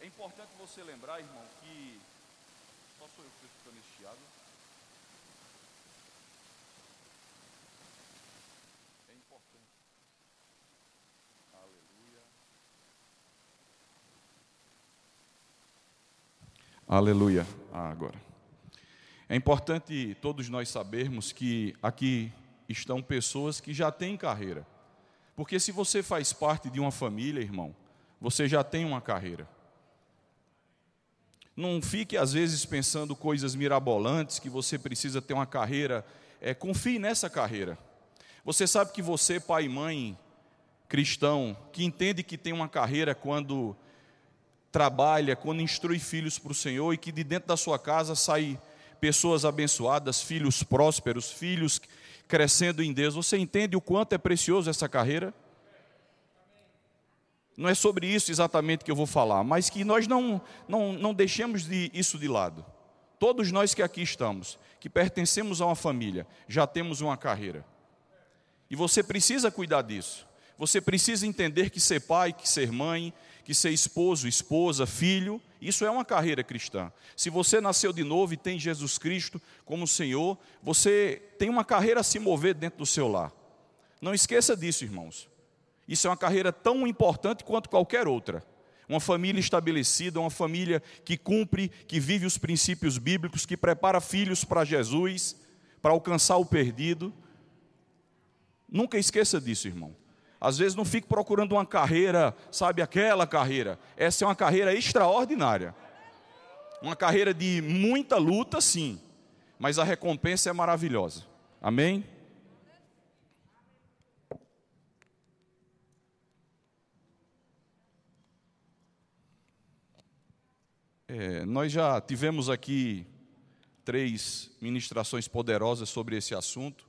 é importante você lembrar, irmão, que. Só sou eu que estou escutando. É importante. Aleluia. Aleluia. Ah, agora. É importante todos nós sabermos que aqui estão pessoas que já têm carreira. Porque se você faz parte de uma família, irmão, você já tem uma carreira. Não fique, às vezes, pensando coisas mirabolantes, que você precisa ter uma carreira. É, confie nessa carreira. Você sabe que você, pai e mãe cristão, que entende que tem uma carreira quando trabalha, quando instrui filhos para o Senhor e que de dentro da sua casa sai pessoas abençoadas, filhos prósperos, filhos crescendo em Deus. Você entende o quanto é precioso essa carreira? Não é sobre isso exatamente que eu vou falar, mas que nós não, não, não deixemos de isso de lado. Todos nós que aqui estamos, que pertencemos a uma família, já temos uma carreira. E você precisa cuidar disso. Você precisa entender que ser pai, que ser mãe, que ser esposo, esposa, filho, isso é uma carreira cristã. Se você nasceu de novo e tem Jesus Cristo como Senhor, você tem uma carreira a se mover dentro do seu lar. Não esqueça disso, irmãos. Isso é uma carreira tão importante quanto qualquer outra. Uma família estabelecida, uma família que cumpre, que vive os princípios bíblicos, que prepara filhos para Jesus, para alcançar o perdido. Nunca esqueça disso, irmão. Às vezes não fique procurando uma carreira, sabe, aquela carreira. Essa é uma carreira extraordinária. Uma carreira de muita luta, sim, mas a recompensa é maravilhosa. Amém? É, nós já tivemos aqui três ministrações poderosas sobre esse assunto,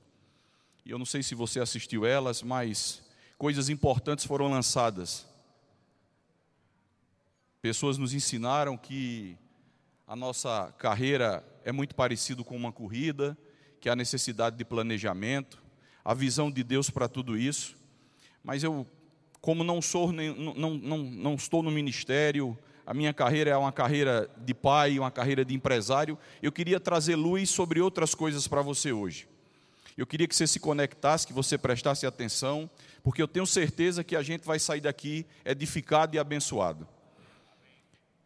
e eu não sei se você assistiu elas, mas coisas importantes foram lançadas. Pessoas nos ensinaram que a nossa carreira é muito parecido com uma corrida, que há necessidade de planejamento, a visão de Deus para tudo isso. Mas eu, como não sou, não, não, não, não estou no ministério, a minha carreira é uma carreira de pai, uma carreira de empresário, eu queria trazer luz sobre outras coisas para você hoje. Eu queria que você se conectasse, que você prestasse atenção, porque eu tenho certeza que a gente vai sair daqui edificado e abençoado.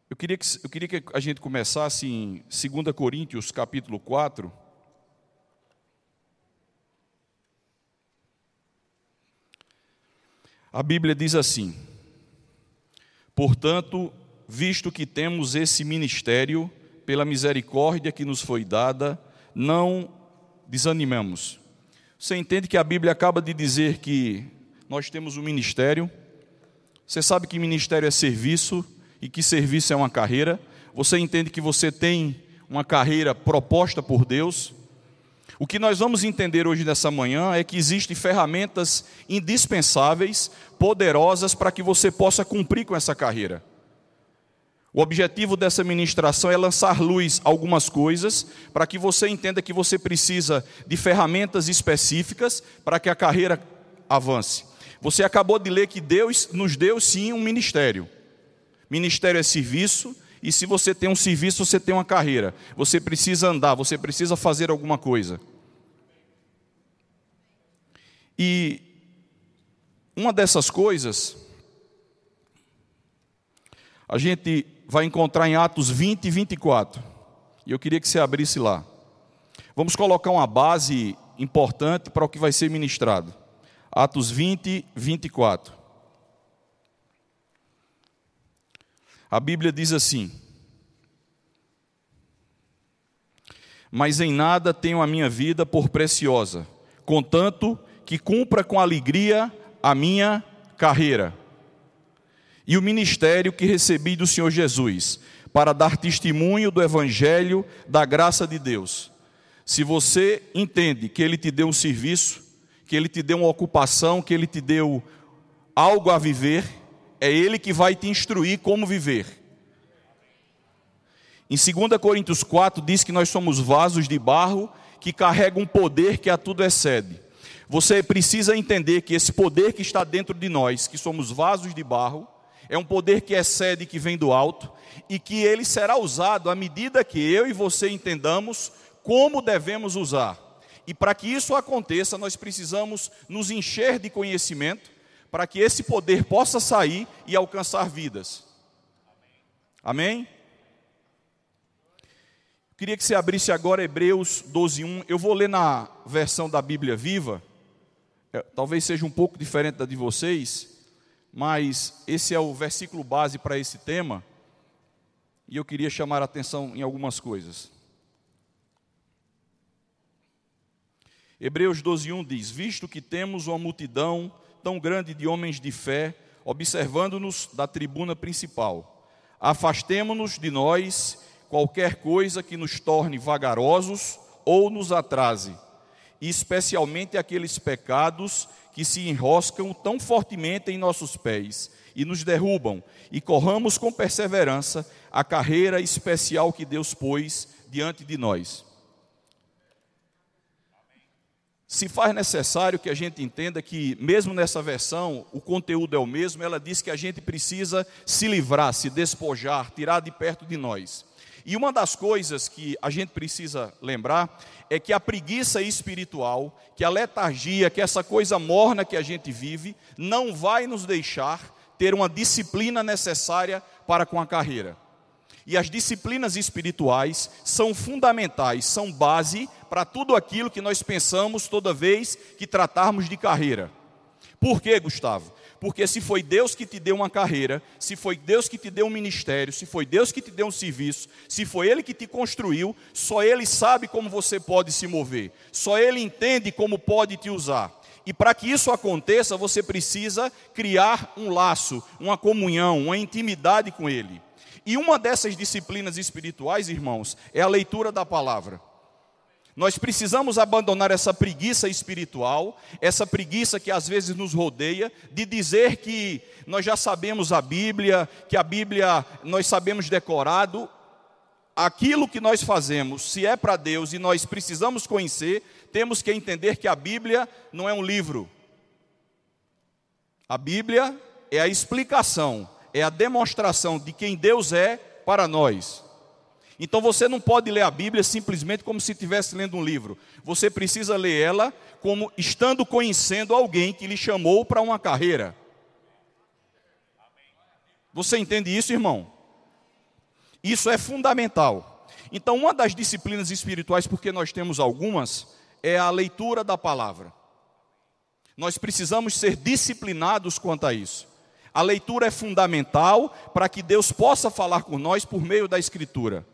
Eu queria que, eu queria que a gente começasse em 2 Coríntios, capítulo 4. A Bíblia diz assim: Portanto, visto que temos esse ministério, pela misericórdia que nos foi dada, não desanimamos. Você entende que a Bíblia acaba de dizer que nós temos um ministério? Você sabe que ministério é serviço e que serviço é uma carreira? Você entende que você tem uma carreira proposta por Deus? O que nós vamos entender hoje nessa manhã é que existem ferramentas indispensáveis, poderosas, para que você possa cumprir com essa carreira. O objetivo dessa ministração é lançar luz a algumas coisas, para que você entenda que você precisa de ferramentas específicas para que a carreira avance. Você acabou de ler que Deus nos deu sim um ministério. Ministério é serviço, e se você tem um serviço, você tem uma carreira. Você precisa andar, você precisa fazer alguma coisa. E uma dessas coisas, a gente vai encontrar em Atos 20 e 24. E eu queria que você abrisse lá. Vamos colocar uma base importante para o que vai ser ministrado. Atos 20, 24. A Bíblia diz assim: Mas em nada tenho a minha vida por preciosa, contanto que cumpra com alegria a minha carreira e o ministério que recebi do Senhor Jesus, para dar testemunho do Evangelho da graça de Deus. Se você entende que Ele te deu um serviço, que Ele te deu uma ocupação, que Ele te deu algo a viver, é Ele que vai te instruir como viver. Em 2 Coríntios 4 diz que nós somos vasos de barro que carregam um poder que a tudo excede. Você precisa entender que esse poder que está dentro de nós, que somos vasos de barro, é um poder que excede, que vem do alto, e que ele será usado à medida que eu e você entendamos como devemos usar. E para que isso aconteça, nós precisamos nos encher de conhecimento, para que esse poder possa sair e alcançar vidas. Amém? Queria que você abrisse agora Hebreus 12:1. Eu vou ler na versão da Bíblia Viva. É, talvez seja um pouco diferente da de vocês, mas esse é o versículo base para esse tema. E eu queria chamar a atenção em algumas coisas. Hebreus 12:1 diz: "Visto que temos uma multidão tão grande de homens de fé observando-nos da tribuna principal, afastemo-nos de nós qualquer coisa que nos torne vagarosos ou nos atrase, e especialmente aqueles pecados que se enroscam tão fortemente em nossos pés e nos derrubam, e corramos com perseverança a carreira especial que Deus pôs diante de nós. Se faz necessário que a gente entenda que, mesmo nessa versão, o conteúdo é o mesmo, ela diz que a gente precisa se livrar, se despojar, tirar de perto de nós. E uma das coisas que a gente precisa lembrar é que a preguiça espiritual, que a letargia, que essa coisa morna que a gente vive, não vai nos deixar ter uma disciplina necessária para com a carreira. E as disciplinas espirituais são fundamentais, são base para tudo aquilo que nós pensamos toda vez que tratarmos de carreira. Por quê, Gustavo? Porque se foi Deus que te deu uma carreira, se foi Deus que te deu um ministério, se foi Deus que te deu um serviço, se foi Ele que te construiu, só Ele sabe como você pode se mover, só Ele entende como pode te usar. E para que isso aconteça, você precisa criar um laço, uma comunhão, uma intimidade com Ele. E uma dessas disciplinas espirituais, irmãos, é a leitura da palavra. Nós precisamos abandonar essa preguiça espiritual, essa preguiça que às vezes nos rodeia, de dizer que nós já sabemos a Bíblia, que a Bíblia nós sabemos decorado. Aquilo que nós fazemos, se é para Deus e nós precisamos conhecer, temos que entender que a Bíblia não é um livro. A Bíblia é a explicação, é a demonstração de quem Deus é para nós. Então você não pode ler a Bíblia simplesmente como se estivesse lendo um livro. Você precisa ler ela como estando conhecendo alguém que lhe chamou para uma carreira. Você entende isso, irmão? Isso é fundamental. Então, uma das disciplinas espirituais, porque nós temos algumas, é a leitura da palavra. Nós precisamos ser disciplinados quanto a isso. A leitura é fundamental para que Deus possa falar com nós por meio da Escritura.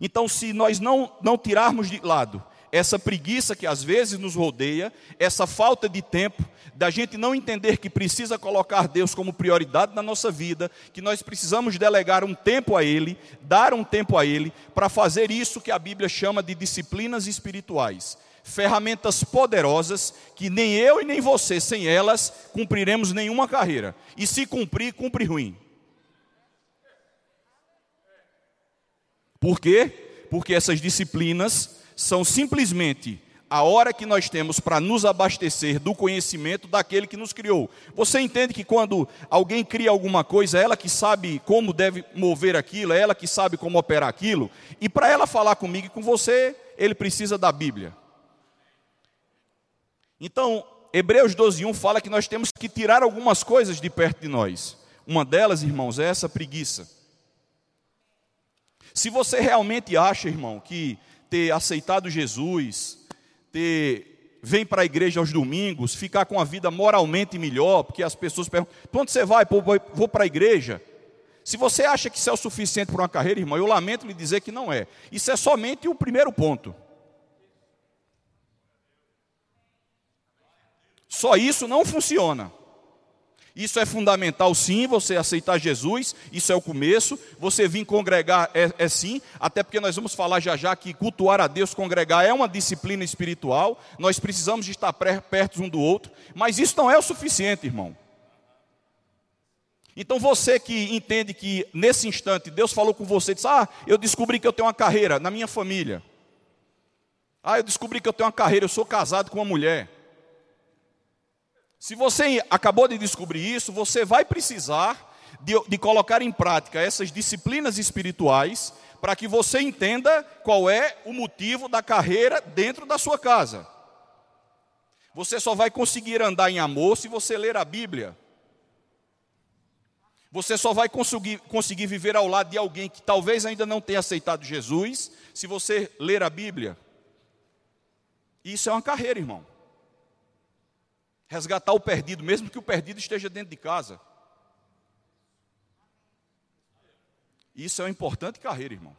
Então, se nós não, não tirarmos de lado essa preguiça que às vezes nos rodeia, essa falta de tempo, da gente não entender que precisa colocar Deus como prioridade na nossa vida, que nós precisamos delegar um tempo a Ele, dar um tempo a Ele, para fazer isso que a Bíblia chama de disciplinas espirituais. Ferramentas poderosas que nem eu e nem você, sem elas, cumpriremos nenhuma carreira. E se cumprir, cumpre ruim. Por quê? Porque essas disciplinas são simplesmente a hora que nós temos para nos abastecer do conhecimento daquele que nos criou. Você entende que quando alguém cria alguma coisa, é ela que sabe como deve mover aquilo, é ela que sabe como operar aquilo, e para ela falar comigo e com você, ele precisa da Bíblia. Então, Hebreus 12:1 fala que nós temos que tirar algumas coisas de perto de nós. Uma delas, irmãos, é essa preguiça. Se você realmente acha, irmão, que ter aceitado Jesus, ter vem para a igreja aos domingos, ficar com a vida moralmente melhor, porque as pessoas perguntam: "Onde você vai?" Pô, vou para a igreja. Se você acha que isso é o suficiente para uma carreira, irmão, eu lamento lhe dizer que não é. Isso é somente o primeiro ponto. Só isso não funciona. Isso é fundamental, sim, você aceitar Jesus, isso é o começo. Você vir congregar é, é, sim, até porque nós vamos falar já já que cultuar a Deus, congregar é uma disciplina espiritual. Nós precisamos estar perto um do outro, mas isso não é o suficiente, irmão. Então você que entende que nesse instante Deus falou com você, diz: Ah, eu descobri que eu tenho uma carreira na minha família. Ah, eu descobri que eu tenho uma carreira, eu sou casado com uma mulher. Se você acabou de descobrir isso, você vai precisar de, de colocar em prática essas disciplinas espirituais para que você entenda qual é o motivo da carreira dentro da sua casa. Você só vai conseguir andar em amor se você ler a Bíblia. Você só vai conseguir, conseguir viver ao lado de alguém que talvez ainda não tenha aceitado Jesus se você ler a Bíblia. Isso é uma carreira, irmão. Resgatar o perdido, mesmo que o perdido esteja dentro de casa. Isso é uma importante carreira, irmão.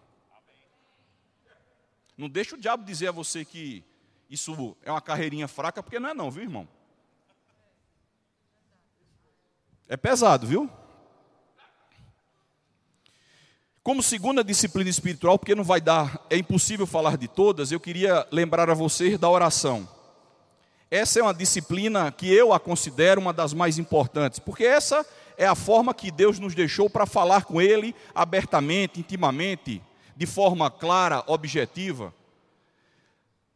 Não deixa o diabo dizer a você que isso é uma carreirinha fraca, porque não é não, viu, irmão? É pesado, viu? Como segunda disciplina espiritual, porque não vai dar, é impossível falar de todas, eu queria lembrar a vocês da oração. Essa é uma disciplina que eu a considero uma das mais importantes, porque essa é a forma que Deus nos deixou para falar com Ele abertamente, intimamente, de forma clara, objetiva.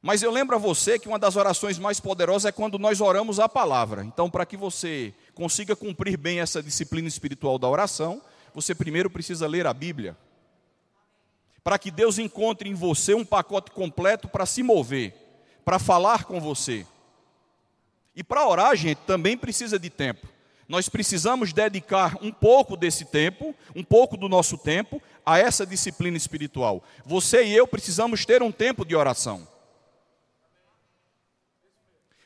Mas eu lembro a você que uma das orações mais poderosas é quando nós oramos a palavra. Então, para que você consiga cumprir bem essa disciplina espiritual da oração, você primeiro precisa ler a Bíblia. Para que Deus encontre em você um pacote completo para se mover, para falar com você. E para orar, gente, também precisa de tempo. Nós precisamos dedicar um pouco desse tempo, um pouco do nosso tempo, a essa disciplina espiritual. Você e eu precisamos ter um tempo de oração.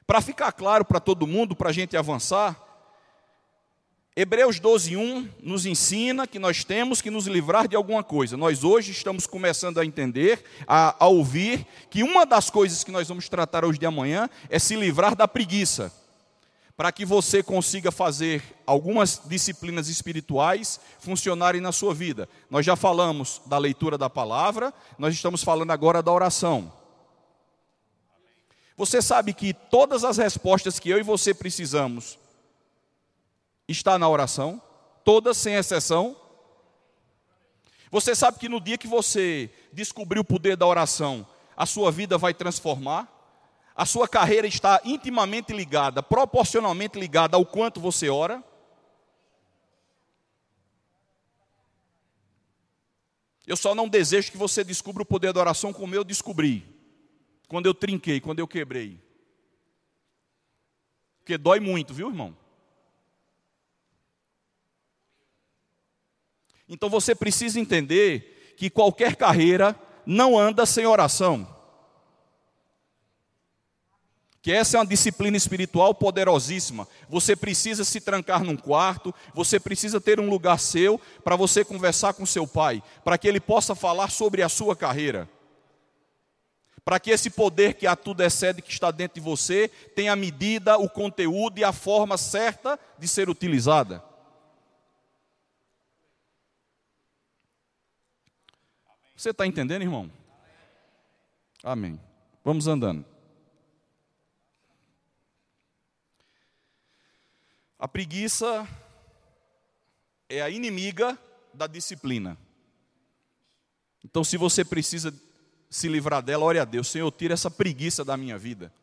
Para ficar claro para todo mundo, para a gente avançar, Hebreus 12, 1 nos ensina que nós temos que nos livrar de alguma coisa. Nós hoje estamos começando a entender, a, a, ouvir, que uma das coisas que nós vamos tratar hoje de amanhã é se livrar da preguiça. Para que você consiga fazer algumas disciplinas espirituais funcionarem na sua vida. Nós já falamos da leitura da palavra, nós estamos falando agora da oração. Você sabe que todas as respostas que eu e você precisamos está na oração, todas sem exceção. Você sabe que no dia que você descobrir o poder da oração, a sua vida vai transformar, a sua carreira está intimamente ligada, proporcionalmente ligada ao quanto você ora. Eu só não desejo que você descubra o poder da oração como eu descobri, quando eu trinquei, quando eu quebrei. Porque dói muito, viu, irmão? Então você precisa entender que qualquer carreira não anda sem oração. Que essa é uma disciplina espiritual poderosíssima. Você precisa se trancar num quarto, você precisa ter um lugar seu para você conversar com seu pai, para que ele possa falar sobre a sua carreira. Para que esse poder que a tudo excede que está dentro de você tenha a medida, o conteúdo e a forma certa de ser utilizada. Você está entendendo, irmão? Amém. Vamos andando. A preguiça é a inimiga da disciplina. Então, se você precisa se livrar dela, ore a Deus, Senhor, tira essa preguiça da minha vida.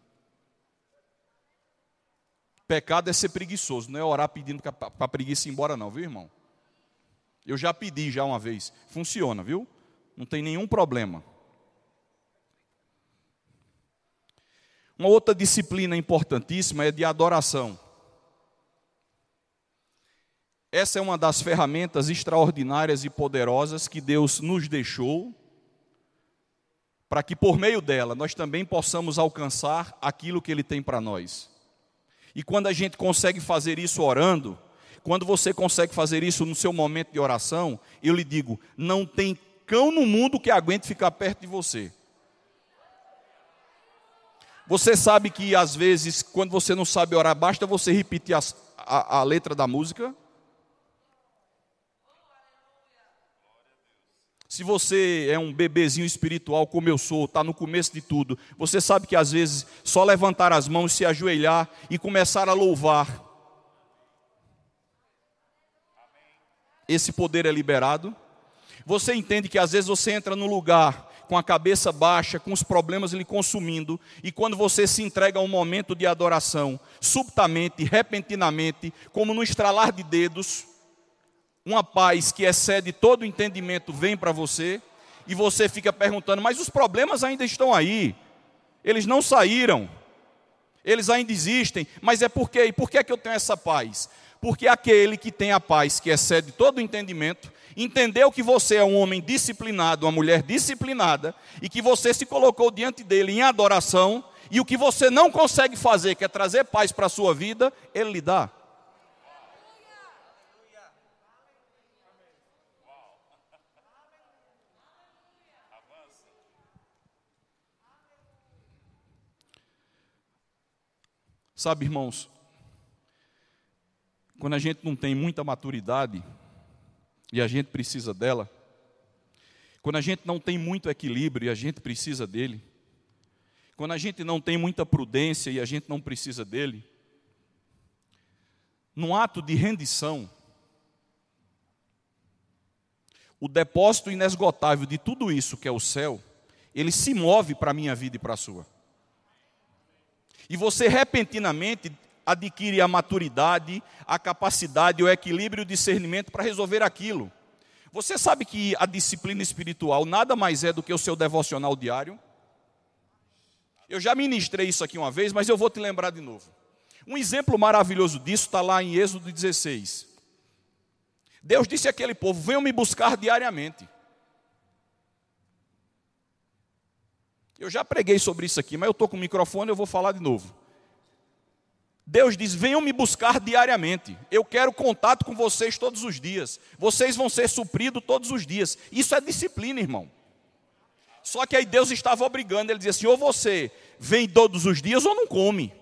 Pecado é ser preguiçoso, não é orar pedindo para a preguiça ir embora, não, viu, irmão? Eu já pedi já uma vez, funciona, viu? Não tem nenhum problema. Uma outra disciplina importantíssima é de adoração. Essa é uma das ferramentas extraordinárias e poderosas que Deus nos deixou, para que por meio dela nós também possamos alcançar aquilo que Ele tem para nós. E quando a gente consegue fazer isso orando, quando você consegue fazer isso no seu momento de oração, eu lhe digo, não tem cão no mundo que aguente ficar perto de você. Você sabe que às vezes, quando você não sabe orar, basta você repetir as, a, a letra da música. Se você é um bebezinho espiritual como eu sou, está no começo de tudo, você sabe que às vezes só levantar as mãos, se ajoelhar e começar a louvar, esse poder é liberado. Você entende que às vezes você entra no lugar com a cabeça baixa, com os problemas lhe consumindo, e quando você se entrega a um momento de adoração, subitamente, repentinamente, como no estralar de dedos, uma paz que excede todo o entendimento vem para você, e você fica perguntando: mas os problemas ainda estão aí, eles não saíram, eles ainda existem, mas é por quê? E por que, é que eu tenho essa paz? Porque aquele que tem a paz que excede todo o entendimento, entendeu que você é um homem disciplinado, uma mulher disciplinada, e que você se colocou diante dele em adoração, e o que você não consegue fazer, que é trazer paz para a sua vida, ele lhe dá. Sabe, irmãos, quando a gente não tem muita maturidade, e a gente precisa dela, quando a gente não tem muito equilíbrio e a gente precisa dele, quando a gente não tem muita prudência e a gente não precisa dele, num ato de rendição, o depósito inesgotável de tudo isso que é o céu, ele se move para a minha vida e para a sua. E você repentinamente adquire a maturidade, a capacidade, o equilíbrio e o discernimento para resolver aquilo. Você sabe que a disciplina espiritual nada mais é do que o seu devocional diário? Eu já ministrei isso aqui uma vez, mas eu vou te lembrar de novo. Um exemplo maravilhoso disso está lá em Êxodo 16. Deus disse àquele povo: Venham me buscar diariamente. Eu já preguei sobre isso aqui, mas eu estou com o microfone, eu vou falar de novo. Deus diz: venham me buscar diariamente. Eu quero contato com vocês todos os dias. Vocês vão ser supridos todos os dias. Isso é disciplina, irmão. Só que aí Deus estava obrigando, ele dizia assim: ou você vem todos os dias ou não come.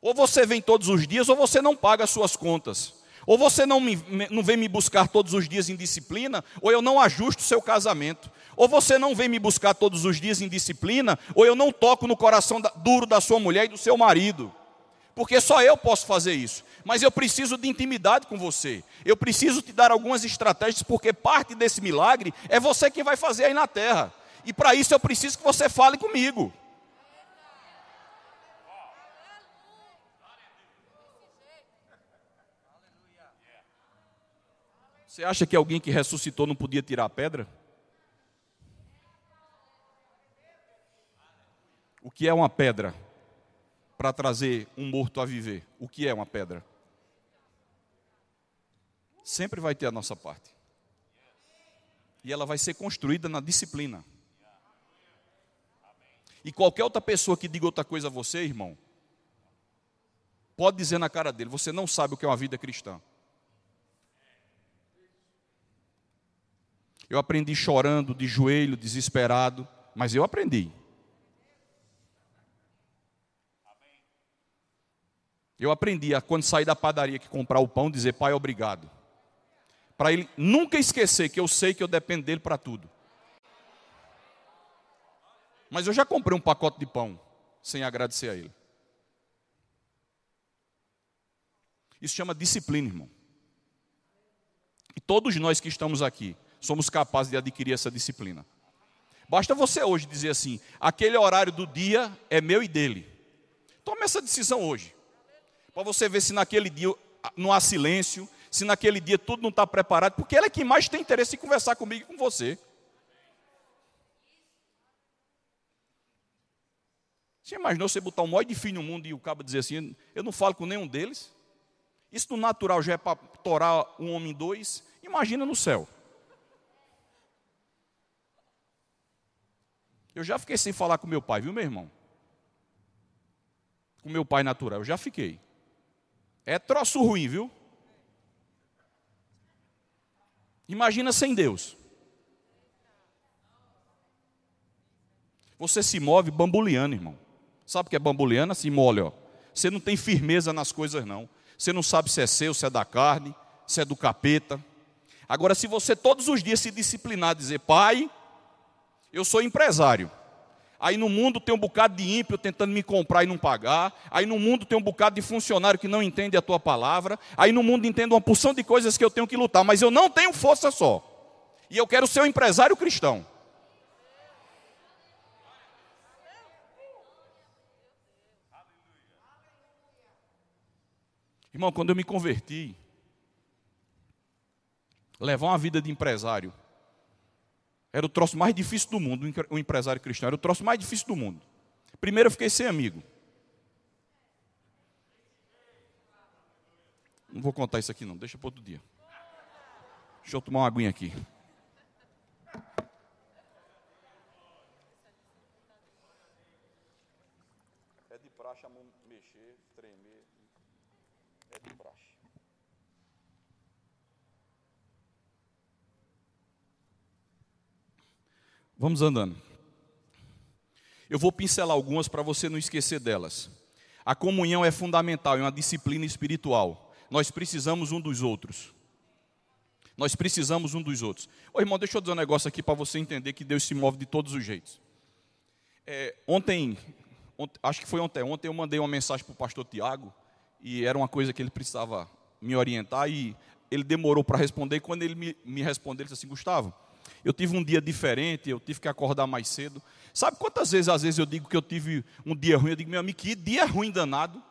Ou você vem todos os dias ou você não paga as suas contas. Ou você não, me, não vem me buscar todos os dias em disciplina, ou eu não ajusto o seu casamento. Ou você não vem me buscar todos os dias em disciplina, ou eu não toco no coração duro da sua mulher e do seu marido. Porque só eu posso fazer isso. Mas eu preciso de intimidade com você. Eu preciso te dar algumas estratégias, porque parte desse milagre é você que vai fazer aí na terra. E para isso eu preciso que você fale comigo. Você acha que alguém que ressuscitou não podia tirar a pedra? O que é uma pedra para trazer um morto a viver? O que é uma pedra? Sempre vai ter a nossa parte. E ela vai ser construída na disciplina. E qualquer outra pessoa que diga outra coisa a você, irmão, pode dizer na cara dele: você não sabe o que é uma vida cristã. Eu aprendi chorando, de joelho, desesperado, mas eu aprendi. Eu aprendi a, quando sair da padaria que comprar o pão, dizer, pai, obrigado. Para ele nunca esquecer que eu sei que eu dependo dele para tudo. Mas eu já comprei um pacote de pão sem agradecer a ele. Isso chama disciplina, irmão. E todos nós que estamos aqui, somos capazes de adquirir essa disciplina. Basta você hoje dizer assim: aquele horário do dia é meu e dele. Tome essa decisão hoje. Para você ver se naquele dia não há silêncio, se naquele dia tudo não está preparado, porque ele é quem mais tem interesse em conversar comigo e com você. Você imaginou você botar um monte de filho no mundo e o cabo dizer assim: eu não falo com nenhum deles? Isso no natural já é para torar um homem dois. Imagina no céu. Eu já fiquei sem falar com meu pai, viu, meu irmão? Com meu pai natural, eu já fiquei. É troço ruim, viu? Imagina sem Deus. Você se move bambuleando, irmão. Sabe o que é bambuleando? Se molha, ó. Você não tem firmeza nas coisas, não. Você não sabe se é seu, se é da carne, se é do capeta. Agora, se você todos os dias se disciplinar, dizer, pai, eu sou empresário. Aí no mundo tem um bocado de ímpio tentando me comprar e não pagar. Aí no mundo tem um bocado de funcionário que não entende a tua palavra. Aí no mundo entende uma porção de coisas que eu tenho que lutar, mas eu não tenho força só. E eu quero ser um empresário cristão. Irmão, quando eu me converti, levar uma vida de empresário era o troço mais difícil do mundo, o empresário cristão, era o troço mais difícil do mundo. Primeiro eu fiquei sem amigo. Não vou contar isso aqui não, deixa para outro dia. Deixa eu tomar uma aguinha aqui. É de praxe a mão mexer, tremer. É de praxe. Vamos andando. Eu vou pincelar algumas para você não esquecer delas. A comunhão é fundamental, é uma disciplina espiritual. Nós precisamos um dos outros. Nós precisamos um dos outros. Ô irmão, deixa eu dizer um negócio aqui para você entender que Deus se move de todos os jeitos. É, ontem, ontem, acho que foi ontem, ontem eu mandei uma mensagem para o pastor Tiago, e era uma coisa que ele precisava me orientar, e ele demorou para responder, e quando ele me, me respondeu, ele disse assim, Gustavo, eu tive um dia diferente, eu tive que acordar mais cedo. Sabe quantas vezes, às vezes, eu digo que eu tive um dia ruim? Eu digo, meu amigo, que dia ruim danado.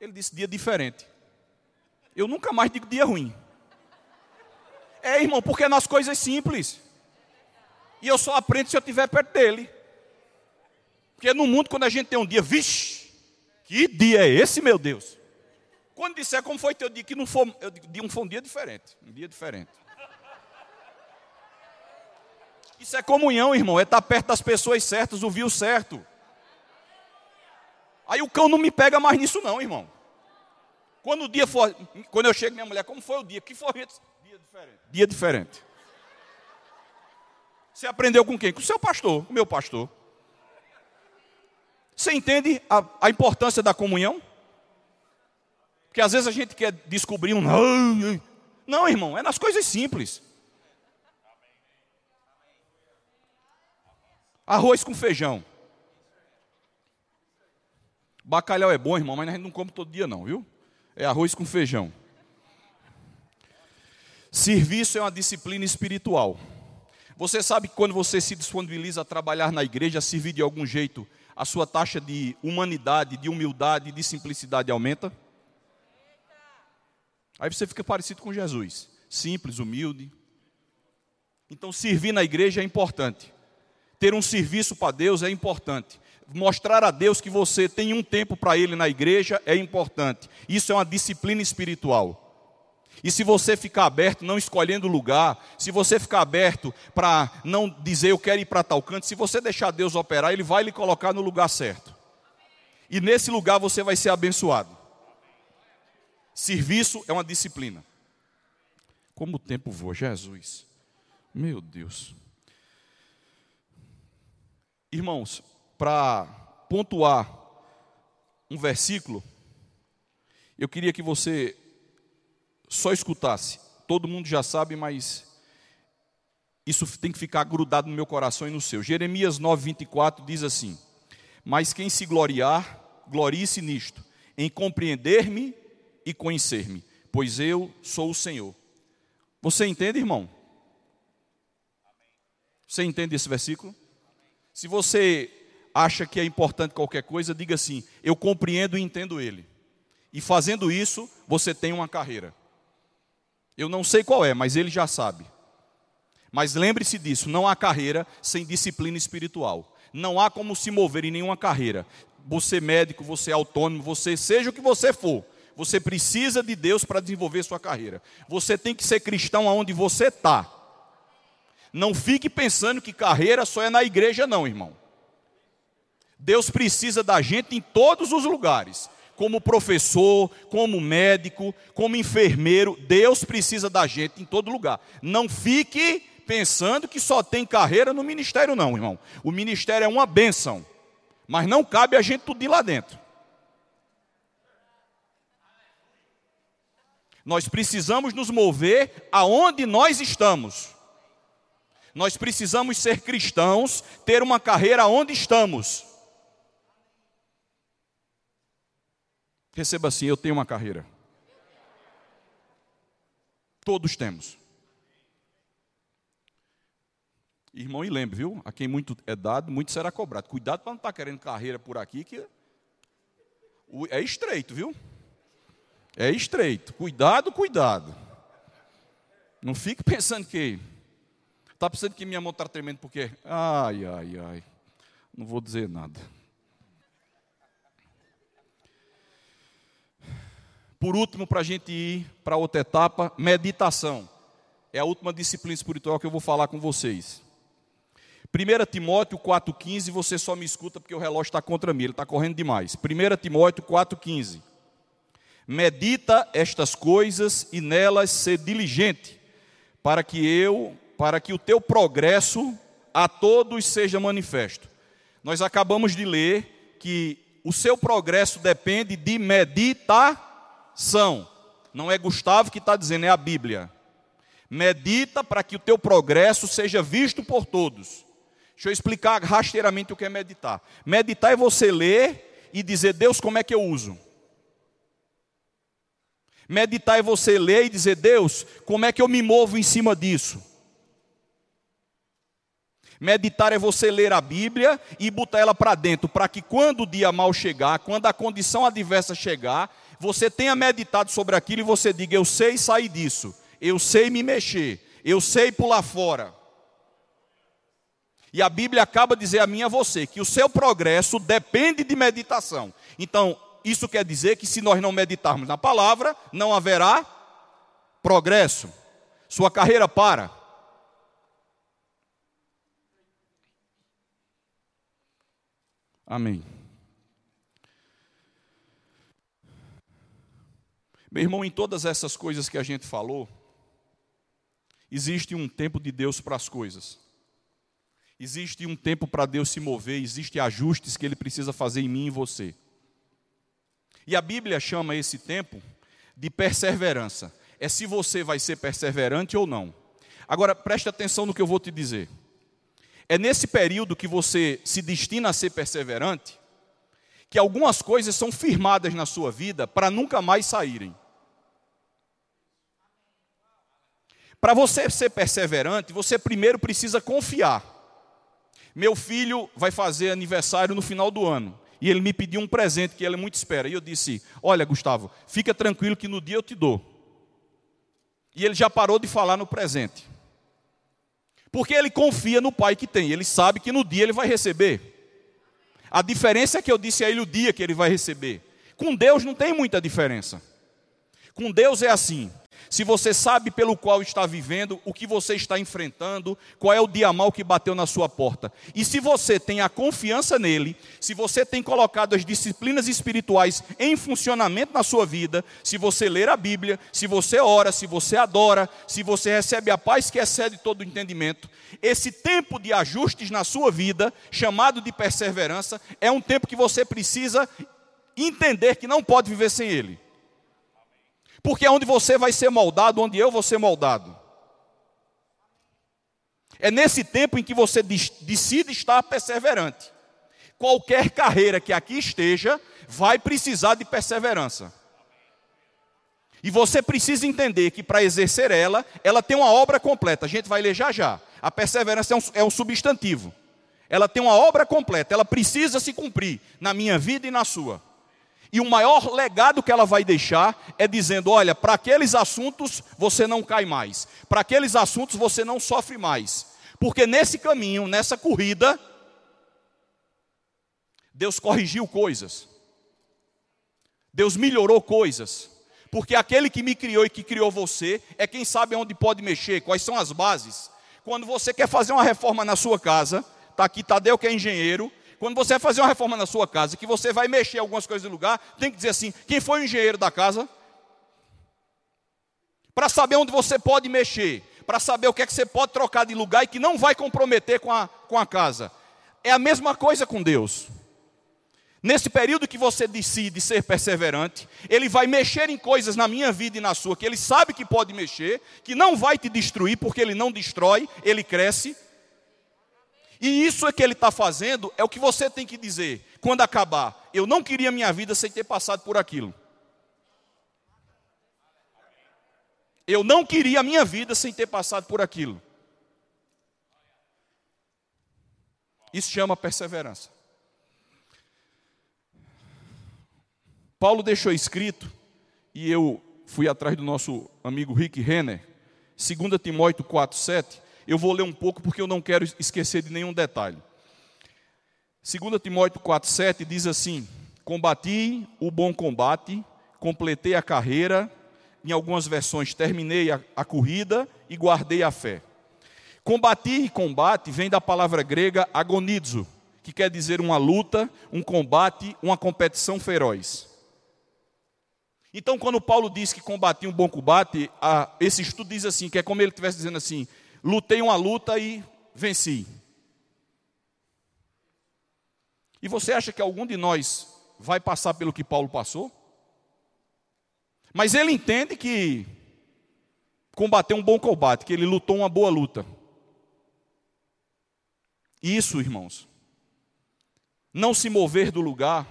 Ele disse, dia diferente. Eu nunca mais digo dia ruim. É, irmão, porque é nas coisas simples. E eu só aprendo se eu estiver perto dele. Porque no mundo, quando a gente tem um dia, vixe, que dia é esse, meu Deus? Quando disser como foi teu dia, que não foi, eu digo, foi um dia diferente. Um dia diferente. Isso é comunhão, irmão. É estar perto das pessoas certas, ouvir o certo. Aí o cão não me pega mais nisso, não, irmão. Quando o dia for. Quando eu chego, minha mulher, como foi o dia? Que foi? Dia diferente. Dia diferente. Você aprendeu com quem? Com o seu pastor, com o meu pastor. Você entende a, a importância da comunhão? Porque às vezes a gente quer descobrir um. Não, irmão, é nas coisas simples. Arroz com feijão. Bacalhau é bom, irmão, mas a gente não come todo dia, não, viu? É arroz com feijão. Serviço é uma disciplina espiritual. Você sabe que quando você se disponibiliza a trabalhar na igreja, a servir de algum jeito, a sua taxa de humanidade, de humildade, de simplicidade aumenta? Aí você fica parecido com Jesus, simples, humilde. Então, servir na igreja é importante ter um serviço para Deus é importante. Mostrar a Deus que você tem um tempo para Ele na igreja é importante. Isso é uma disciplina espiritual. E se você ficar aberto, não escolhendo lugar, se você ficar aberto para não dizer eu quero ir para tal canto, se você deixar Deus operar, Ele vai lhe colocar no lugar certo. E nesse lugar você vai ser abençoado. Serviço é uma disciplina. Como o tempo voa, Jesus. Meu Deus. Irmãos, para pontuar um versículo, eu queria que você só escutasse. Todo mundo já sabe, mas isso tem que ficar grudado no meu coração e no seu. Jeremias 9, 24 diz assim: Mas quem se gloriar, glorie-se nisto, em compreender-me e conhecer-me, pois eu sou o Senhor. Você entende, irmão? Você entende esse versículo? Se você acha que é importante qualquer coisa, diga assim: eu compreendo e entendo ele. E fazendo isso, você tem uma carreira. Eu não sei qual é, mas ele já sabe. Mas lembre-se disso: não há carreira sem disciplina espiritual. Não há como se mover em nenhuma carreira. Você médico, você autônomo, você seja o que você for. Você precisa de Deus para desenvolver sua carreira. Você tem que ser cristão aonde você está. Não fique pensando que carreira só é na igreja, não, irmão. Deus precisa da gente em todos os lugares. Como professor, como médico, como enfermeiro, Deus precisa da gente em todo lugar. Não fique pensando que só tem carreira no ministério, não, irmão. O ministério é uma bênção, mas não cabe a gente tudo ir lá dentro. Nós precisamos nos mover aonde nós estamos. Nós precisamos ser cristãos, ter uma carreira onde estamos. Receba assim: eu tenho uma carreira. Todos temos. Irmão, e lembre, viu? A quem muito é dado, muito será cobrado. Cuidado para não estar tá querendo carreira por aqui, que é estreito, viu? É estreito. Cuidado, cuidado. Não fique pensando que. Está pensando que minha mão está tremendo porque. Ai, ai, ai. Não vou dizer nada. Por último, para a gente ir para outra etapa, meditação. É a última disciplina espiritual que eu vou falar com vocês. 1 Timóteo 4,15, você só me escuta porque o relógio está contra mim, ele está correndo demais. 1 Timóteo 4,15. Medita estas coisas e nelas ser diligente, para que eu, para que o teu progresso a todos seja manifesto. Nós acabamos de ler que o seu progresso depende de meditação. Não é Gustavo que está dizendo, é a Bíblia. Medita para que o teu progresso seja visto por todos. Deixa eu explicar rasteiramente o que é meditar. Meditar é você ler e dizer, Deus, como é que eu uso? Meditar é você ler e dizer, Deus, como é que eu me movo em cima disso? Meditar é você ler a Bíblia e botar ela para dentro, para que quando o dia mal chegar, quando a condição adversa chegar, você tenha meditado sobre aquilo e você diga: Eu sei sair disso, eu sei me mexer, eu sei pular fora. E a Bíblia acaba de dizer a mim e a você que o seu progresso depende de meditação. Então, isso quer dizer que se nós não meditarmos na palavra, não haverá progresso. Sua carreira para. Amém. Meu irmão, em todas essas coisas que a gente falou, existe um tempo de Deus para as coisas. Existe um tempo para Deus se mover, existem ajustes que Ele precisa fazer em mim e você. E a Bíblia chama esse tempo de perseverança. É se você vai ser perseverante ou não. Agora, preste atenção no que eu vou te dizer. É nesse período que você se destina a ser perseverante, que algumas coisas são firmadas na sua vida para nunca mais saírem. Para você ser perseverante, você primeiro precisa confiar. Meu filho vai fazer aniversário no final do ano e ele me pediu um presente que ele muito espera. E eu disse: Olha, Gustavo, fica tranquilo que no dia eu te dou. E ele já parou de falar no presente. Porque ele confia no pai que tem, ele sabe que no dia ele vai receber. A diferença é que eu disse a ele o dia que ele vai receber. Com Deus não tem muita diferença. Com Deus é assim: se você sabe pelo qual está vivendo, o que você está enfrentando, qual é o dia mal que bateu na sua porta. E se você tem a confiança nele, se você tem colocado as disciplinas espirituais em funcionamento na sua vida, se você ler a Bíblia, se você ora, se você adora, se você recebe a paz que excede todo o entendimento, esse tempo de ajustes na sua vida, chamado de perseverança, é um tempo que você precisa entender que não pode viver sem ele porque é onde você vai ser moldado, onde eu vou ser moldado. É nesse tempo em que você decide estar perseverante. Qualquer carreira que aqui esteja vai precisar de perseverança. E você precisa entender que para exercer ela, ela tem uma obra completa. A gente vai ler já já. A perseverança é um, é um substantivo. Ela tem uma obra completa, ela precisa se cumprir na minha vida e na sua. E o maior legado que ela vai deixar é dizendo: olha, para aqueles assuntos você não cai mais, para aqueles assuntos você não sofre mais, porque nesse caminho, nessa corrida, Deus corrigiu coisas, Deus melhorou coisas, porque aquele que me criou e que criou você é quem sabe onde pode mexer, quais são as bases. Quando você quer fazer uma reforma na sua casa, está aqui Tadeu que é engenheiro, quando você vai fazer uma reforma na sua casa, que você vai mexer algumas coisas no lugar, tem que dizer assim: quem foi o engenheiro da casa? Para saber onde você pode mexer, para saber o que é que você pode trocar de lugar e que não vai comprometer com a, com a casa. É a mesma coisa com Deus. Nesse período que você decide ser perseverante, ele vai mexer em coisas na minha vida e na sua, que ele sabe que pode mexer, que não vai te destruir, porque ele não destrói, ele cresce. E isso é que ele está fazendo, é o que você tem que dizer quando acabar. Eu não queria minha vida sem ter passado por aquilo. Eu não queria a minha vida sem ter passado por aquilo. Isso chama perseverança. Paulo deixou escrito, e eu fui atrás do nosso amigo Rick Renner, 2 Timóteo 4,7. Eu vou ler um pouco porque eu não quero esquecer de nenhum detalhe. 2 Timóteo 4,7 diz assim: Combati o bom combate, completei a carreira, em algumas versões, terminei a, a corrida e guardei a fé. Combati e combate vem da palavra grega agonizo, que quer dizer uma luta, um combate, uma competição feroz. Então, quando Paulo diz que combati um bom combate, a, esse estudo diz assim, que é como ele estivesse dizendo assim: lutei uma luta e venci. E você acha que algum de nós vai passar pelo que Paulo passou? Mas ele entende que combateu um bom combate, que ele lutou uma boa luta. Isso, irmãos, não se mover do lugar,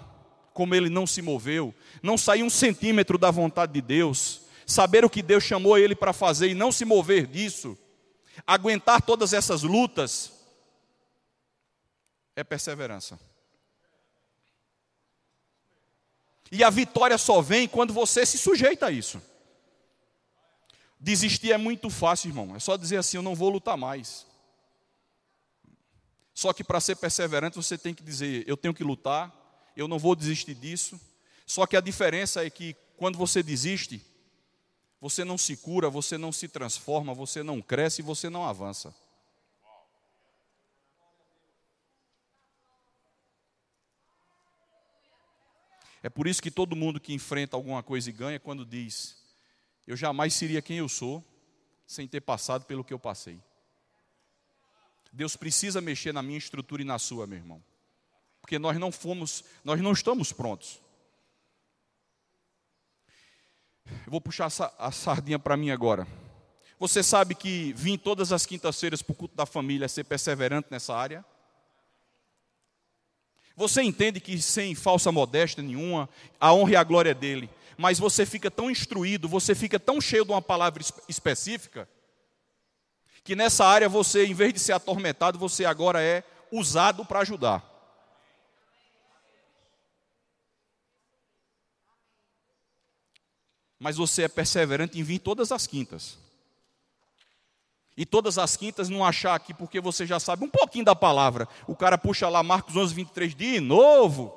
como ele não se moveu, não sair um centímetro da vontade de Deus, saber o que Deus chamou ele para fazer e não se mover disso, aguentar todas essas lutas, é perseverança. E a vitória só vem quando você se sujeita a isso. Desistir é muito fácil, irmão. É só dizer assim: eu não vou lutar mais. Só que para ser perseverante você tem que dizer: eu tenho que lutar, eu não vou desistir disso. Só que a diferença é que quando você desiste, você não se cura, você não se transforma, você não cresce você não avança. É por isso que todo mundo que enfrenta alguma coisa e ganha, quando diz: Eu jamais seria quem eu sou sem ter passado pelo que eu passei. Deus precisa mexer na minha estrutura e na sua, meu irmão porque nós não fomos, nós não estamos prontos. Eu vou puxar a sardinha para mim agora. Você sabe que vim todas as quintas-feiras para o culto da família ser perseverante nessa área? Você entende que sem falsa modéstia nenhuma, a honra e a glória é dele, mas você fica tão instruído, você fica tão cheio de uma palavra específica, que nessa área você, em vez de ser atormentado, você agora é usado para ajudar. Mas você é perseverante em vir todas as quintas. E todas as quintas não achar aqui porque você já sabe um pouquinho da palavra. O cara puxa lá Marcos 11, 23 de novo.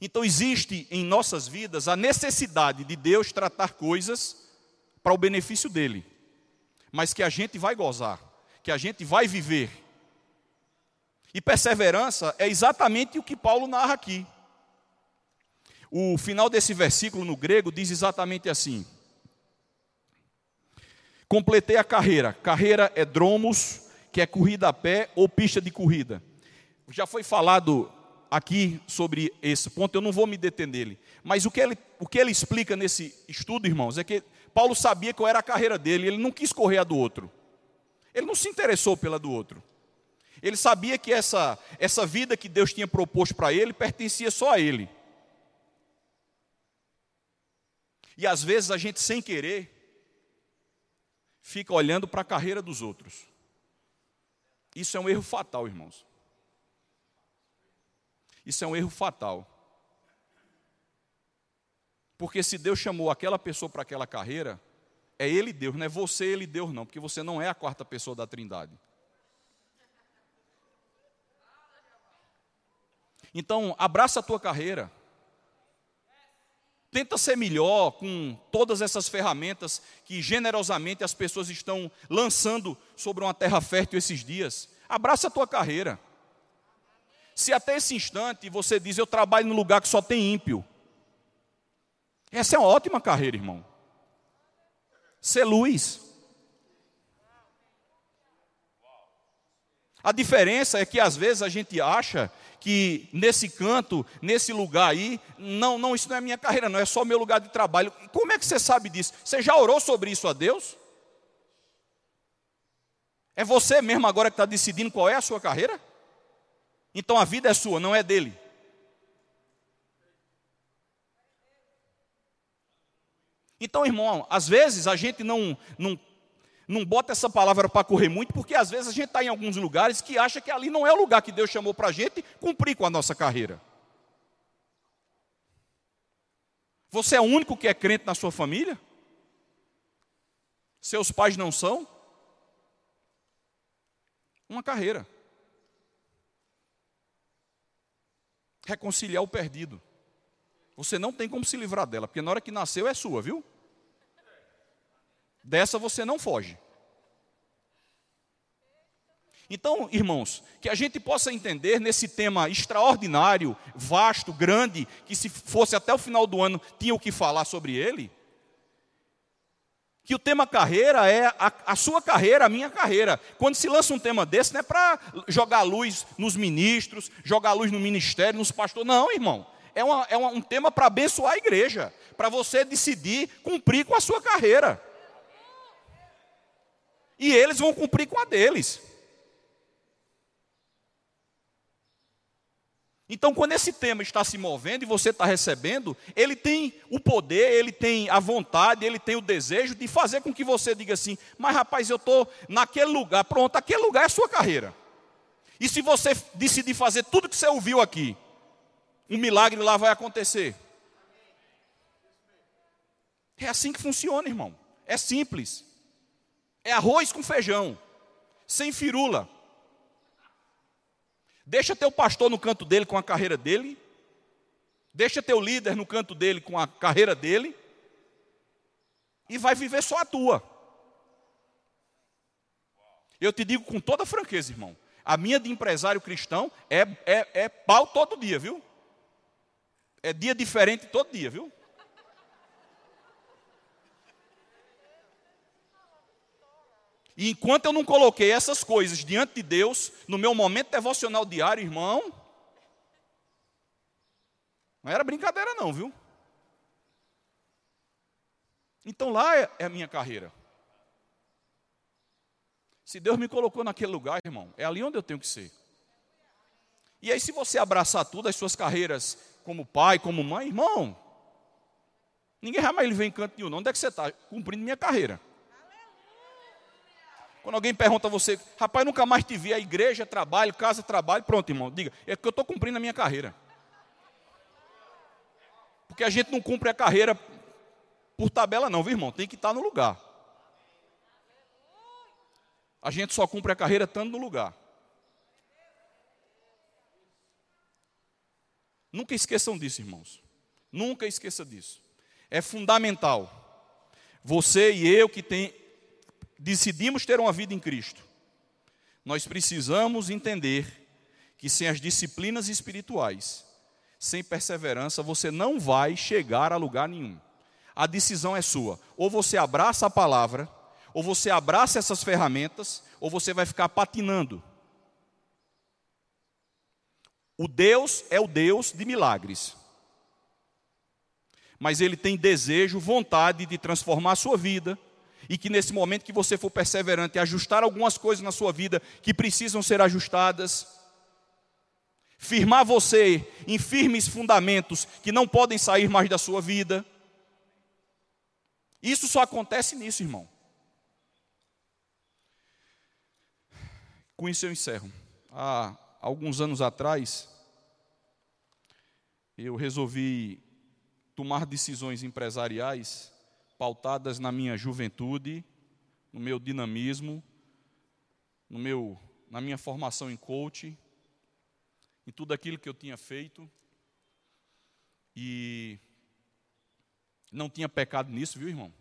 Então existe em nossas vidas a necessidade de Deus tratar coisas para o benefício dele, mas que a gente vai gozar, que a gente vai viver. E perseverança é exatamente o que Paulo narra aqui. O final desse versículo no grego diz exatamente assim: Completei a carreira. Carreira é dromos, que é corrida a pé ou pista de corrida. Já foi falado aqui sobre esse ponto, eu não vou me deter nele. Mas o que ele, o que ele explica nesse estudo, irmãos, é que Paulo sabia qual era a carreira dele, ele não quis correr a do outro. Ele não se interessou pela do outro. Ele sabia que essa, essa vida que Deus tinha proposto para ele pertencia só a ele. E às vezes a gente, sem querer, fica olhando para a carreira dos outros. Isso é um erro fatal, irmãos. Isso é um erro fatal. Porque se Deus chamou aquela pessoa para aquela carreira, é Ele Deus, não é você Ele Deus, não, porque você não é a quarta pessoa da Trindade. Então, abraça a tua carreira. Tenta ser melhor com todas essas ferramentas que generosamente as pessoas estão lançando sobre uma terra fértil esses dias. Abraça a tua carreira. Se até esse instante você diz, eu trabalho num lugar que só tem ímpio. Essa é uma ótima carreira, irmão. Ser luz. A diferença é que às vezes a gente acha que nesse canto, nesse lugar aí, não, não, isso não é minha carreira, não é só meu lugar de trabalho. Como é que você sabe disso? Você já orou sobre isso a Deus? É você mesmo agora que está decidindo qual é a sua carreira? Então a vida é sua, não é dele. Então, irmão, às vezes a gente não, não não bota essa palavra para correr muito, porque às vezes a gente está em alguns lugares que acha que ali não é o lugar que Deus chamou para a gente cumprir com a nossa carreira. Você é o único que é crente na sua família? Seus pais não são? Uma carreira. Reconciliar o perdido. Você não tem como se livrar dela, porque na hora que nasceu é sua, viu? Dessa você não foge. Então, irmãos, que a gente possa entender nesse tema extraordinário, vasto, grande, que se fosse até o final do ano tinha o que falar sobre ele, que o tema carreira é a, a, sua carreira, a minha carreira. Quando se lança um tema desse, não é para jogar luz nos ministros, jogar luz no ministério, nos pastores. Não, irmão. É, uma, é uma, um tema para abençoar a igreja, para você decidir cumprir com a sua carreira. E eles vão cumprir com a deles. Então, quando esse tema está se movendo e você está recebendo, ele tem o poder, ele tem a vontade, ele tem o desejo de fazer com que você diga assim: mas rapaz, eu estou naquele lugar, pronto, aquele lugar é a sua carreira. E se você decidir fazer tudo que você ouviu aqui, um milagre lá vai acontecer. É assim que funciona, irmão. É simples. É arroz com feijão, sem firula. Deixa teu pastor no canto dele com a carreira dele. Deixa teu líder no canto dele com a carreira dele. E vai viver só a tua. Eu te digo com toda franqueza, irmão. A minha de empresário cristão é, é, é pau todo dia, viu? É dia diferente todo dia, viu? E enquanto eu não coloquei essas coisas diante de Deus, no meu momento devocional diário, irmão, não era brincadeira não, viu? Então lá é, é a minha carreira. Se Deus me colocou naquele lugar, irmão, é ali onde eu tenho que ser. E aí, se você abraçar tudo, as suas carreiras como pai, como mãe, irmão, ninguém jamais vem em canto nenhum. Onde é que você está? Cumprindo minha carreira. Quando alguém pergunta a você, rapaz, nunca mais te vi, a igreja, trabalho, casa, trabalho, pronto, irmão, diga, é que eu estou cumprindo a minha carreira. Porque a gente não cumpre a carreira por tabela, não, viu, irmão? Tem que estar no lugar. A gente só cumpre a carreira estando no lugar. Nunca esqueçam disso, irmãos. Nunca esqueça disso. É fundamental. Você e eu que tem decidimos ter uma vida em Cristo, nós precisamos entender que sem as disciplinas espirituais, sem perseverança, você não vai chegar a lugar nenhum. A decisão é sua. Ou você abraça a palavra, ou você abraça essas ferramentas, ou você vai ficar patinando. O Deus é o Deus de milagres. Mas ele tem desejo, vontade de transformar a sua vida, e que nesse momento que você for perseverante e ajustar algumas coisas na sua vida que precisam ser ajustadas, firmar você em firmes fundamentos que não podem sair mais da sua vida. Isso só acontece nisso, irmão. Com isso eu encerro. Há alguns anos atrás, eu resolvi tomar decisões empresariais pautadas na minha juventude, no meu dinamismo, no meu, na minha formação em coach, em tudo aquilo que eu tinha feito. E não tinha pecado nisso, viu, irmão?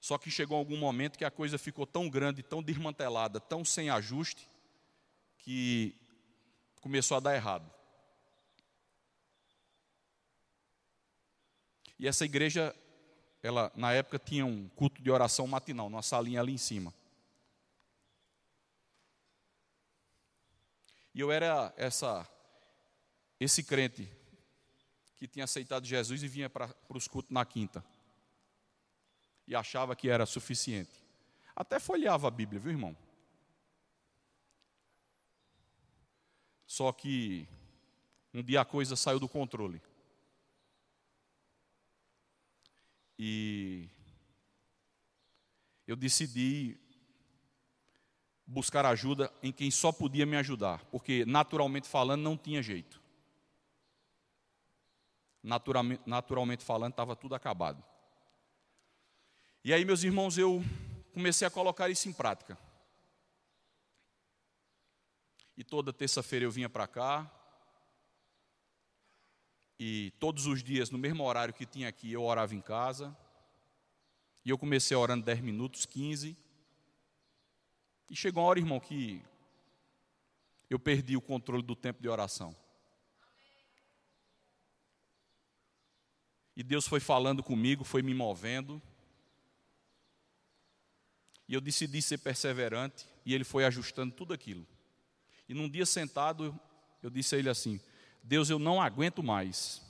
Só que chegou algum momento que a coisa ficou tão grande, tão desmantelada, tão sem ajuste, que começou a dar errado. E essa igreja, ela na época tinha um culto de oração matinal, numa salinha ali em cima. E eu era essa esse crente que tinha aceitado Jesus e vinha para os cultos na quinta. E achava que era suficiente. Até folheava a Bíblia, viu, irmão? Só que um dia a coisa saiu do controle. E eu decidi buscar ajuda em quem só podia me ajudar, porque naturalmente falando não tinha jeito. Naturalmente, naturalmente falando estava tudo acabado. E aí, meus irmãos, eu comecei a colocar isso em prática. E toda terça-feira eu vinha para cá. E todos os dias, no mesmo horário que tinha aqui, eu orava em casa. E eu comecei orando 10 minutos, 15. E chegou uma hora, irmão, que eu perdi o controle do tempo de oração. E Deus foi falando comigo, foi me movendo. E eu decidi ser perseverante, e Ele foi ajustando tudo aquilo. E num dia sentado, eu disse a Ele assim: Deus, eu não aguento mais.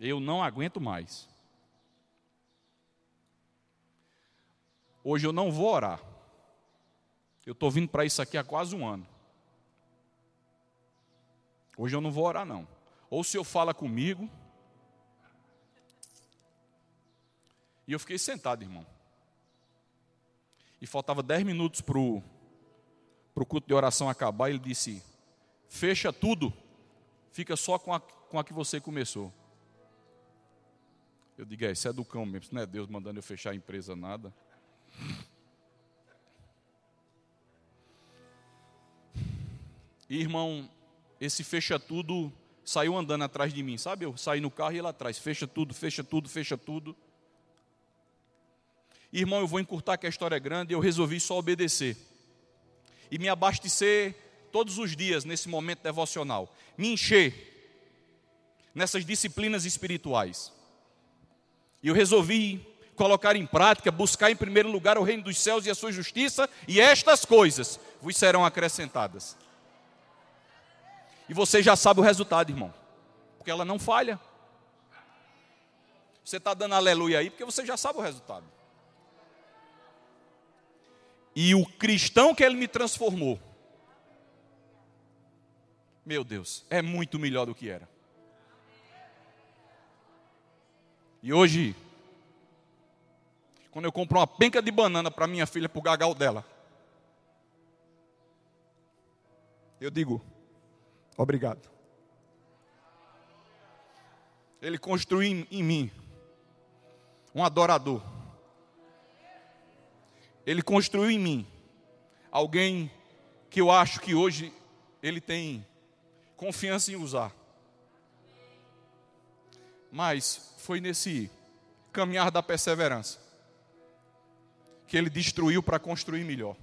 Eu não aguento mais. Hoje eu não vou orar. Eu estou vindo para isso aqui há quase um ano. Hoje eu não vou orar, não. Ou o Senhor fala comigo. E eu fiquei sentado, irmão. E faltava dez minutos para o culto de oração acabar. Ele disse: Fecha tudo, fica só com a, com a que você começou. Eu digo: É, isso é do cão mesmo, isso não é Deus mandando eu fechar a empresa, nada. Irmão, esse fecha tudo saiu andando atrás de mim, sabe? Eu saí no carro e ele atrás, fecha tudo, fecha tudo, fecha tudo. Irmão, eu vou encurtar que a história é grande, eu resolvi só obedecer. E me abastecer todos os dias nesse momento devocional. Me encher nessas disciplinas espirituais. E eu resolvi colocar em prática, buscar em primeiro lugar o reino dos céus e a sua justiça, e estas coisas vos serão acrescentadas. E você já sabe o resultado, irmão, porque ela não falha. Você está dando aleluia aí, porque você já sabe o resultado. E o cristão que ele me transformou, meu Deus, é muito melhor do que era. E hoje, quando eu compro uma penca de banana para minha filha, para o gagal dela. Eu digo, obrigado. Ele construiu em, em mim um adorador. Ele construiu em mim alguém que eu acho que hoje ele tem confiança em usar. Mas foi nesse caminhar da perseverança que ele destruiu para construir melhor.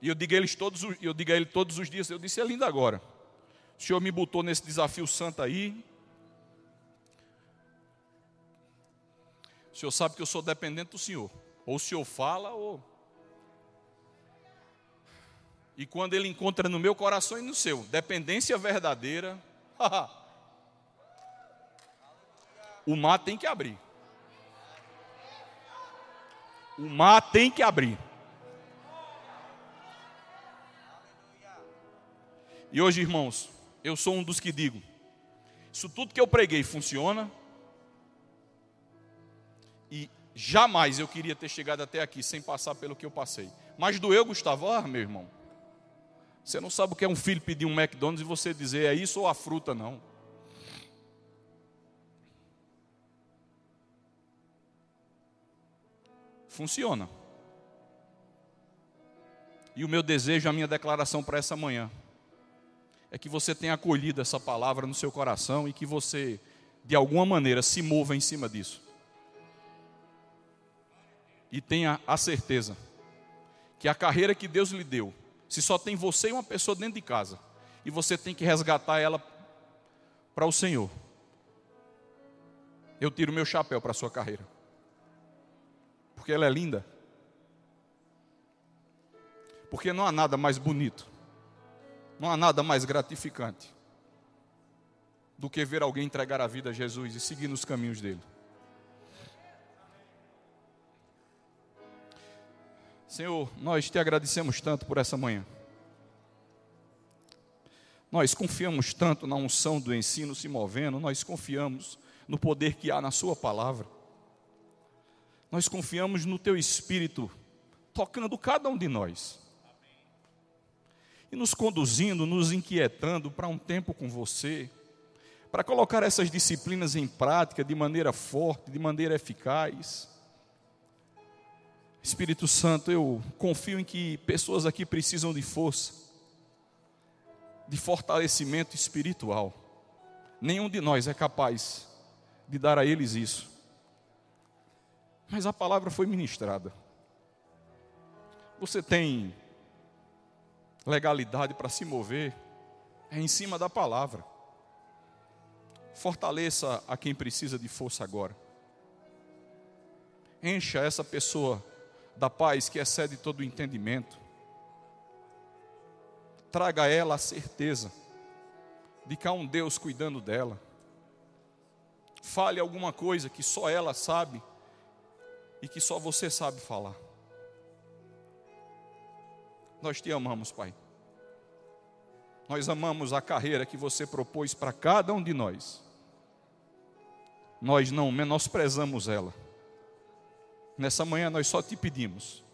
E eu digo a, eles todos, eu digo a ele todos os dias, eu disse, é lindo agora. O Senhor me botou nesse desafio santo aí. O Senhor sabe que eu sou dependente do Senhor. Ou o Senhor fala, ou. E quando Ele encontra no meu coração e no seu, dependência verdadeira, o mar tem que abrir. O mar tem que abrir. E hoje, irmãos, eu sou um dos que digo: isso tudo que eu preguei funciona. E jamais eu queria ter chegado até aqui sem passar pelo que eu passei. Mas doeu, Gustavo? Ah, meu irmão. Você não sabe o que é um filho pedir um McDonald's e você dizer é isso ou a fruta, não. funciona. E o meu desejo, a minha declaração para essa manhã, é que você tenha acolhido essa palavra no seu coração e que você, de alguma maneira, se mova em cima disso. E tenha a certeza que a carreira que Deus lhe deu, se só tem você e uma pessoa dentro de casa, e você tem que resgatar ela para o Senhor, eu tiro meu chapéu para a sua carreira porque ela é linda. Porque não há nada mais bonito, não há nada mais gratificante do que ver alguém entregar a vida a Jesus e seguir nos caminhos dele. Senhor, nós te agradecemos tanto por essa manhã. Nós confiamos tanto na unção do ensino se movendo, nós confiamos no poder que há na Sua palavra. Nós confiamos no Teu Espírito tocando cada um de nós e nos conduzindo, nos inquietando para um tempo com você, para colocar essas disciplinas em prática de maneira forte, de maneira eficaz. Espírito Santo, eu confio em que pessoas aqui precisam de força, de fortalecimento espiritual. Nenhum de nós é capaz de dar a eles isso. Mas a palavra foi ministrada. Você tem legalidade para se mover, é em cima da palavra. Fortaleça a quem precisa de força agora. Encha essa pessoa da paz que excede todo o entendimento. Traga a ela a certeza de que há um Deus cuidando dela. Fale alguma coisa que só ela sabe e que só você sabe falar. Nós te amamos, Pai. Nós amamos a carreira que você propôs para cada um de nós. Nós não menosprezamos ela. Nessa manhã nós só te pedimos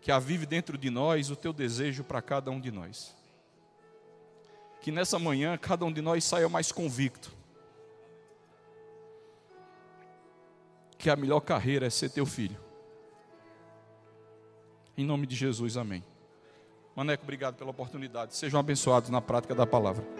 que avive dentro de nós o teu desejo para cada um de nós. Que nessa manhã cada um de nós saia mais convicto. Que a melhor carreira é ser teu filho. Em nome de Jesus, amém. Maneco, obrigado pela oportunidade. Sejam abençoados na prática da palavra.